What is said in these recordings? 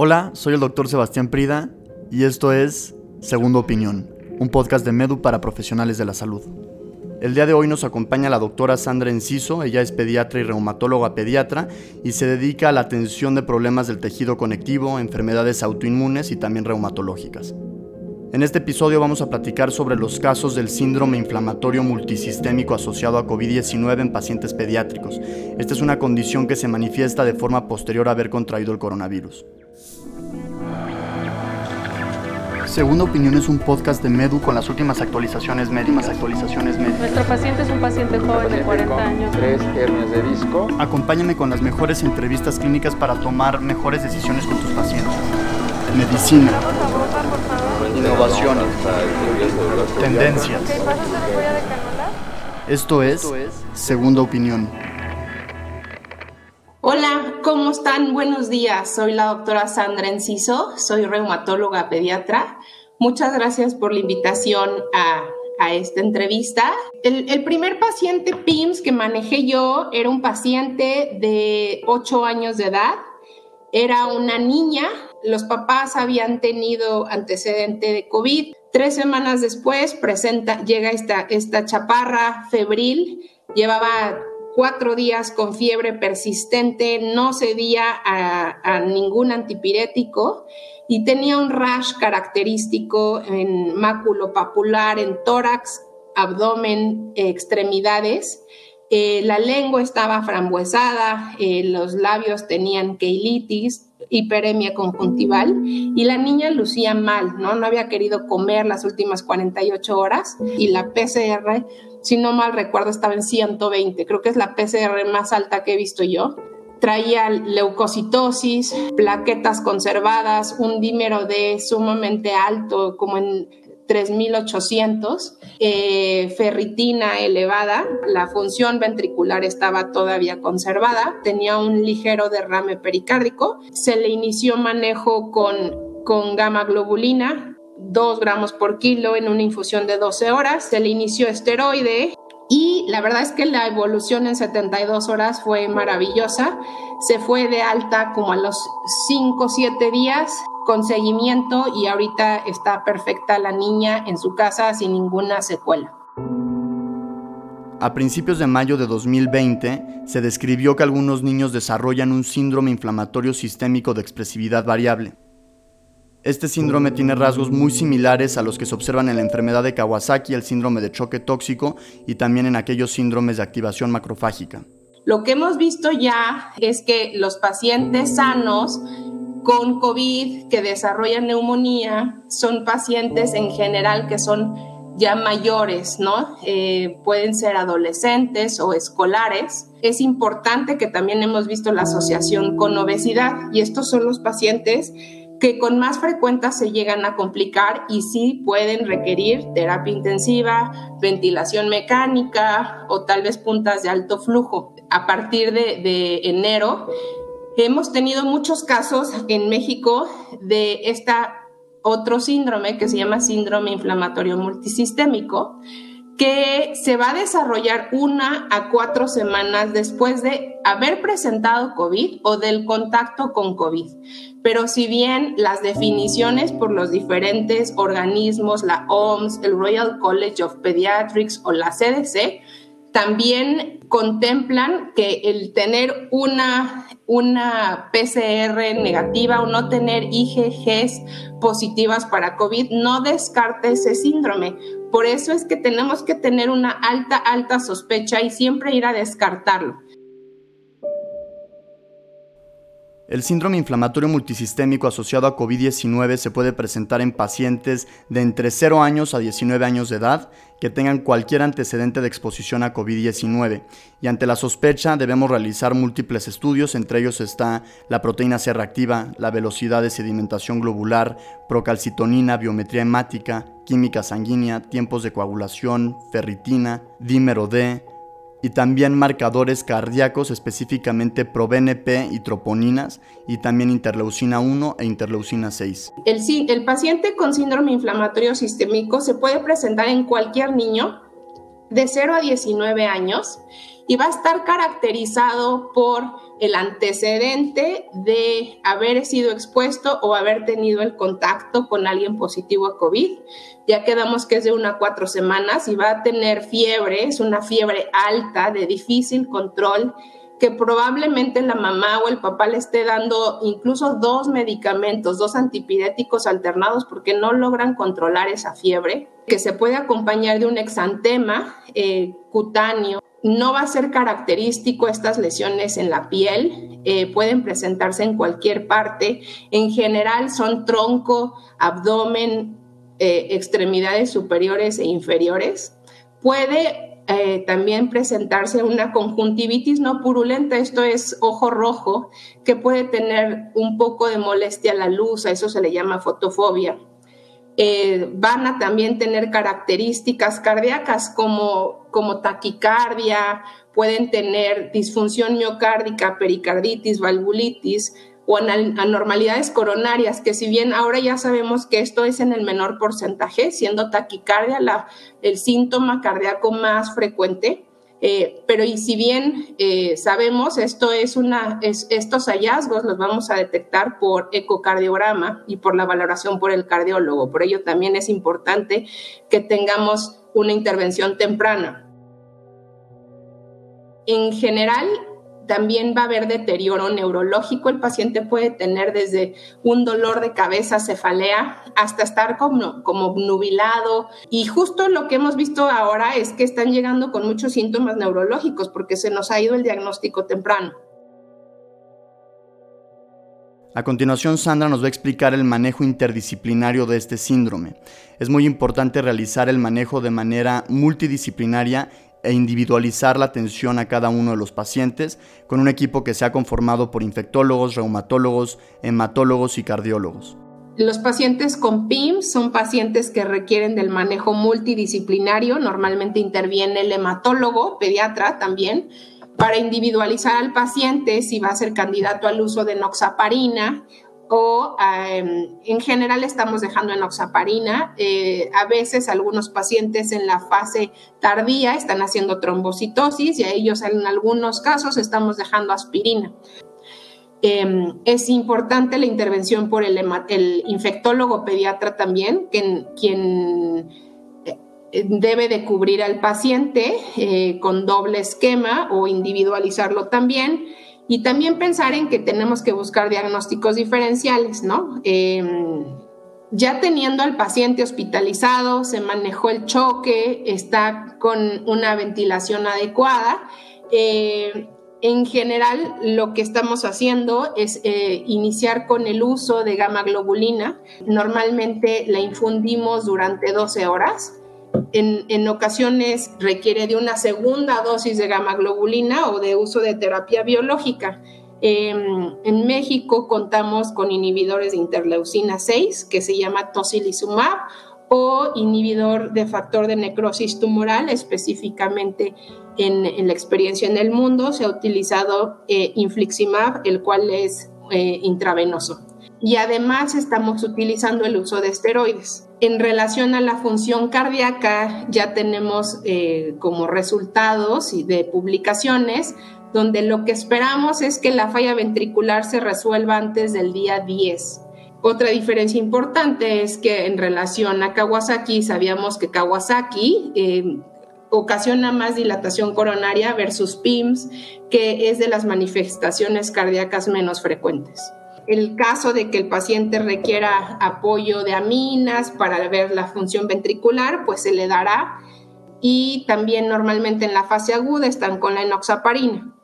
Hola, soy el doctor Sebastián Prida y esto es Segunda Opinión, un podcast de Medu para profesionales de la salud. El día de hoy nos acompaña la doctora Sandra Enciso, ella es pediatra y reumatóloga pediatra y se dedica a la atención de problemas del tejido conectivo, enfermedades autoinmunes y también reumatológicas. En este episodio vamos a platicar sobre los casos del síndrome inflamatorio multisistémico asociado a COVID-19 en pacientes pediátricos. Esta es una condición que se manifiesta de forma posterior a haber contraído el coronavirus. Segunda Opinión es un podcast de Medu con las últimas actualizaciones médicas. Actualizaciones médicas. Nuestro paciente es un paciente joven de 40 años. Tres hernias de disco. Acompáñame con las mejores entrevistas clínicas para tomar mejores decisiones con tus pacientes. Medicina, innovaciones, tendencias. Esto es Segunda Opinión. Hola, ¿cómo están? Buenos días. Soy la doctora Sandra Enciso, soy reumatóloga pediatra. Muchas gracias por la invitación a, esta entrevista. El, el, primer paciente PIMS que manejé yo era un paciente de 8 años de edad. Era una niña. Los papás habían tenido antecedente de COVID. Tres semanas después presenta, llega esta, esta chaparra febril. Llevaba cuatro días con fiebre persistente, no cedía a, a, ningún antipirético y tenía un rash característico en máculo papular, en tórax, abdomen, extremidades. Eh, la lengua estaba frambuesada, eh, los labios tenían keilitis, hiperemia conjuntival y la niña lucía mal, ¿no? No había querido comer las últimas 48 horas y la PCR si no mal recuerdo, estaba en 120. Creo que es la PCR más alta que he visto yo. Traía leucocitosis, plaquetas conservadas, un dímero D sumamente alto, como en 3800, eh, ferritina elevada, la función ventricular estaba todavía conservada, tenía un ligero derrame pericárdico, se le inició manejo con, con gamma globulina, 2 gramos por kilo en una infusión de 12 horas. Se le inició esteroide y la verdad es que la evolución en 72 horas fue maravillosa. Se fue de alta como a los 5 o 7 días con seguimiento y ahorita está perfecta la niña en su casa sin ninguna secuela. A principios de mayo de 2020 se describió que algunos niños desarrollan un síndrome inflamatorio sistémico de expresividad variable. Este síndrome tiene rasgos muy similares a los que se observan en la enfermedad de Kawasaki, el síndrome de choque tóxico y también en aquellos síndromes de activación macrofágica. Lo que hemos visto ya es que los pacientes sanos con COVID que desarrollan neumonía son pacientes en general que son ya mayores, ¿no? Eh, pueden ser adolescentes o escolares. Es importante que también hemos visto la asociación con obesidad y estos son los pacientes que con más frecuencia se llegan a complicar y sí pueden requerir terapia intensiva, ventilación mecánica o tal vez puntas de alto flujo. A partir de, enero hemos tenido muchos casos en México de esta otro síndrome que se llama síndrome inflamatorio multisistémico, que se va a desarrollar una a cuatro semanas después de haber presentado COVID o del contacto con COVID. Pero si bien las definiciones por los diferentes organismos, la OMS, el Royal College of Pediatrics o la CDC, también contemplan que el tener una, una PCR negativa o no tener IgGs positivas para COVID no descarte ese síndrome. Por eso es que tenemos que tener una alta, alta sospecha y siempre ir a descartarlo. El síndrome inflamatorio multisistémico asociado a COVID-19 se puede presentar en pacientes de entre 0 años a 19 años de edad que tengan cualquier antecedente de exposición a COVID-19 y ante la sospecha debemos realizar múltiples estudios, entre ellos está la proteína C reactiva, la velocidad de sedimentación globular, procalcitonina, biometría hemática, química sanguínea, tiempos de coagulación, ferritina, dímero D, y también marcadores cardíacos, específicamente ProBNP y troponinas, y también interleucina 1 e interleucina 6. El, el paciente con síndrome inflamatorio sistémico se puede presentar en cualquier niño de 0 a 19 años y va a estar caracterizado por el antecedente de haber sido expuesto o haber tenido el contacto con alguien positivo a COVID. Ya quedamos que es de una a cuatro semanas y va a tener fiebre, es una fiebre alta de difícil control que probablemente la mamá o el papá le esté dando incluso dos medicamentos, dos antipiréticos alternados porque no logran controlar esa fiebre, que se puede acompañar de un exantema eh, cutáneo. No va a ser característico estas lesiones en la piel, eh, pueden presentarse en cualquier parte. En general son tronco, abdomen, eh, extremidades superiores e inferiores. Puede eh, también presentarse una conjuntivitis no purulenta, esto es ojo rojo, que puede tener un poco de molestia a la luz, a eso se le llama fotofobia. Eh, van a también tener características cardíacas como, como taquicardia, pueden tener disfunción miocárdica, pericarditis, valvulitis, o anormalidades coronarias, que si bien ahora ya sabemos que esto es en el menor porcentaje, siendo taquicardia la, el síntoma cardíaco más frecuente, eh, pero y si bien eh, sabemos esto es una, estos hallazgos los vamos a detectar por ecocardiograma y por la valoración por el cardiólogo. Por ello también es importante que tengamos una intervención temprana. En general, también va a haber deterioro neurológico. El paciente puede tener desde un dolor de cabeza, cefalea, hasta estar como, como nubilado. Y justo lo que hemos visto ahora es que están llegando con muchos síntomas neurológicos porque se nos ha ido el diagnóstico temprano. A continuación, Sandra nos va a explicar el manejo interdisciplinario de este síndrome. Es muy importante realizar el manejo de manera multidisciplinaria e individualizar la atención a cada uno de los pacientes con un equipo que sea conformado por infectólogos, reumatólogos, hematólogos y cardiólogos. Los pacientes con PIM son pacientes que requieren del manejo multidisciplinario. Normalmente interviene el hematólogo, pediatra también, para individualizar al paciente si va a ser candidato al uso de noxaparina o em, en general estamos dejando enoxaparina. Eh, a veces algunos pacientes en la fase tardía están haciendo trombocitosis y a ellos en algunos casos estamos dejando aspirina. Em, es importante la intervención por el, infectólogo pediatra también, quien eh, debe de cubrir al paciente eh, con doble esquema o individualizarlo también y también pensar en que tenemos que buscar diagnósticos diferenciales, ¿no? Em, ya teniendo al paciente hospitalizado, se manejó el choque, está con una ventilación adecuada. Eh, en general, lo que estamos haciendo es eh, iniciar con el uso de gamma globulina. Normalmente la infundimos durante 12 horas en, ocasiones requiere de una segunda dosis de gamma globulina o de uso de terapia biológica. Em, en México contamos con inhibidores de interleucina 6 que se llama tocilizumab o inhibidor de factor de necrosis tumoral, específicamente en, la experiencia en el mundo se ha utilizado eh, infliximab, el cual es eh, intravenoso. Y además estamos utilizando el uso de esteroides. En relación a la función cardíaca, ya tenemos eh, como resultados y de publicaciones donde lo que esperamos es que la falla ventricular se resuelva antes del día 10. Otra diferencia importante es que en relación a Kawasaki, sabíamos que Kawasaki eh, ocasiona más dilatación coronaria versus PIMS, que es de las manifestaciones cardíacas menos frecuentes el caso de que el paciente requiera apoyo de aminas para ver la función ventricular, pues se le dará. Y también normalmente en la fase aguda están con la enoxaparina.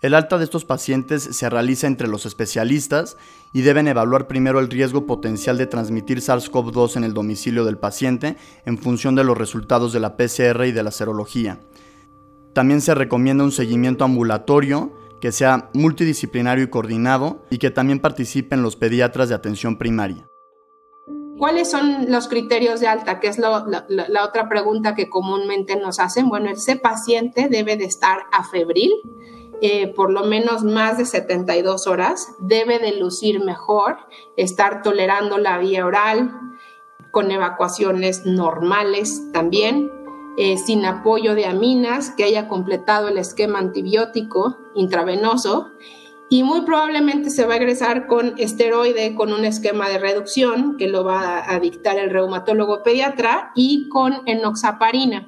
El alta de estos pacientes se realiza entre los especialistas y deben evaluar primero el riesgo potencial de transmitir SARS-CoV-2 en el domicilio del paciente en función de los resultados de la PCR y de la serología. También se recomienda un seguimiento ambulatorio que sea multidisciplinario y coordinado y que también participen los pediatras de atención primaria. ¿Cuáles son los criterios de alta? Que es la, otra pregunta que comúnmente nos hacen. Bueno, ese paciente debe de estar afebril, eh, por lo menos más de 72 horas, debe de lucir mejor, estar tolerando la vía oral, con evacuaciones normales también, eh, sin apoyo de aminas, que haya completado el esquema antibiótico intravenoso y muy probablemente se va a egresar con esteroide, con un esquema de reducción que lo va a dictar el reumatólogo pediatra y con enoxaparina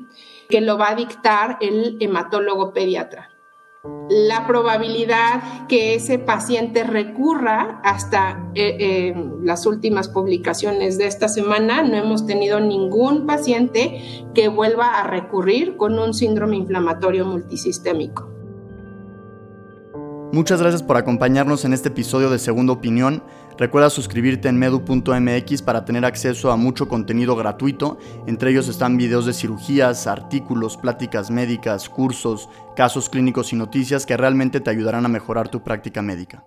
que lo va a dictar el hematólogo pediatra. La probabilidad que ese paciente recurra hasta eh, eh, las últimas publicaciones de esta semana, no hemos tenido ningún paciente que vuelva a recurrir con un síndrome inflamatorio multisistémico. Muchas gracias por acompañarnos en este episodio de Segunda Opinión. Recuerda suscribirte en medu.mx para tener acceso a mucho contenido gratuito. Entre ellos están videos de cirugías, artículos, pláticas médicas, cursos, casos clínicos y noticias que realmente te ayudarán a mejorar tu práctica médica.